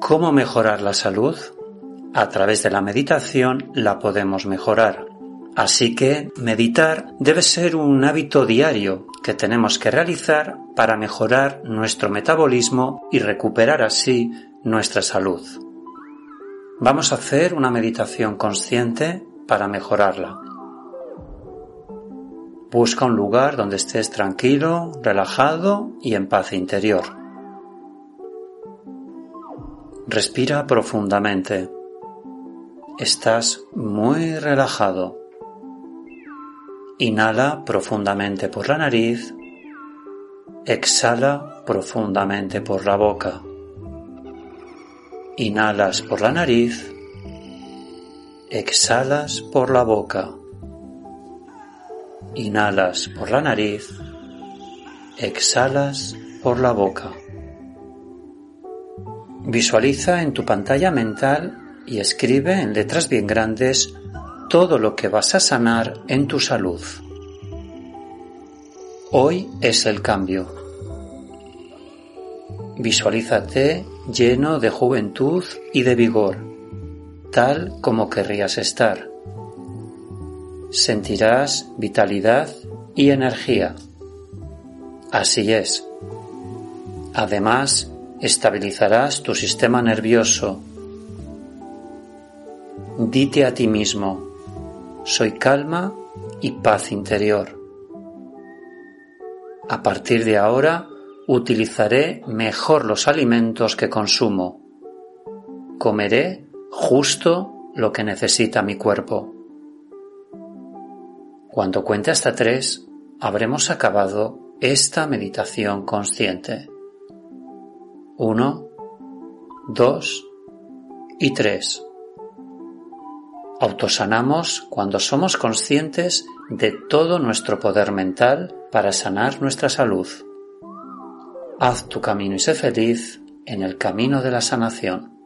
¿Cómo mejorar la salud? A través de la meditación la podemos mejorar. Así que meditar debe ser un hábito diario que tenemos que realizar para mejorar nuestro metabolismo y recuperar así nuestra salud. Vamos a hacer una meditación consciente para mejorarla. Busca un lugar donde estés tranquilo, relajado y en paz interior. Respira profundamente. Estás muy relajado. Inhala profundamente por la nariz. Exhala profundamente por la boca. Inhalas por la nariz. Exhalas por la boca. Inhalas por la nariz. Exhalas por la boca. Visualiza en tu pantalla mental y escribe en letras bien grandes todo lo que vas a sanar en tu salud. Hoy es el cambio. Visualízate lleno de juventud y de vigor, tal como querrías estar. Sentirás vitalidad y energía. Así es. Además, estabilizarás tu sistema nervioso. Dite a ti mismo, soy calma y paz interior. A partir de ahora, utilizaré mejor los alimentos que consumo. Comeré justo lo que necesita mi cuerpo. Cuando cuente hasta tres, habremos acabado esta meditación consciente. Uno, dos y tres. Autosanamos cuando somos conscientes de todo nuestro poder mental para sanar nuestra salud. Haz tu camino y sé feliz en el camino de la sanación.